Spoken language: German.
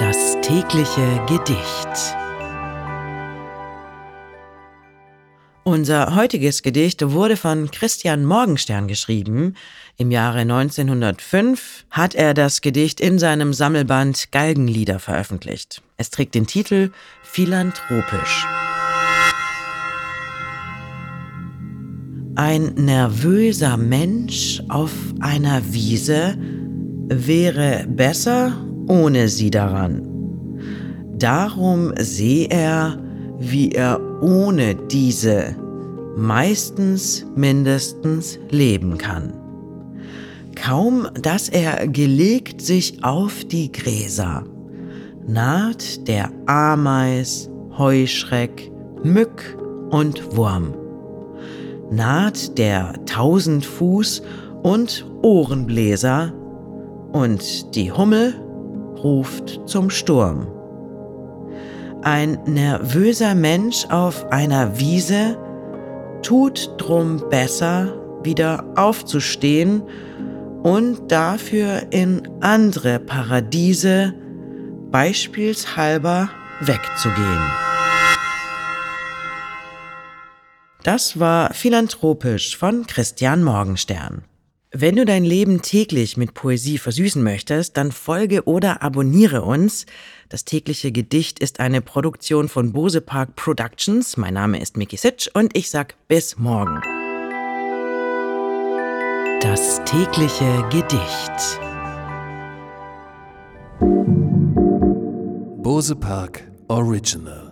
Das tägliche Gedicht. Unser heutiges Gedicht wurde von Christian Morgenstern geschrieben. Im Jahre 1905 hat er das Gedicht in seinem Sammelband Galgenlieder veröffentlicht. Es trägt den Titel Philanthropisch. Ein nervöser Mensch auf einer Wiese wäre besser ohne sie daran. Darum seh er, wie er ohne diese meistens mindestens leben kann. Kaum, dass er gelegt sich auf die Gräser, naht der Ameis, Heuschreck, Mück und Wurm, naht der Tausendfuß und Ohrenbläser und die Hummel ruft zum Sturm. Ein nervöser Mensch auf einer Wiese tut drum besser, wieder aufzustehen und dafür in andere Paradiese beispielshalber wegzugehen. Das war Philanthropisch von Christian Morgenstern. Wenn du dein Leben täglich mit Poesie versüßen möchtest, dann folge oder abonniere uns. Das tägliche Gedicht ist eine Produktion von Bose Park Productions. Mein Name ist Miki Sitsch und ich sag bis morgen. Das tägliche Gedicht. Bose Park Original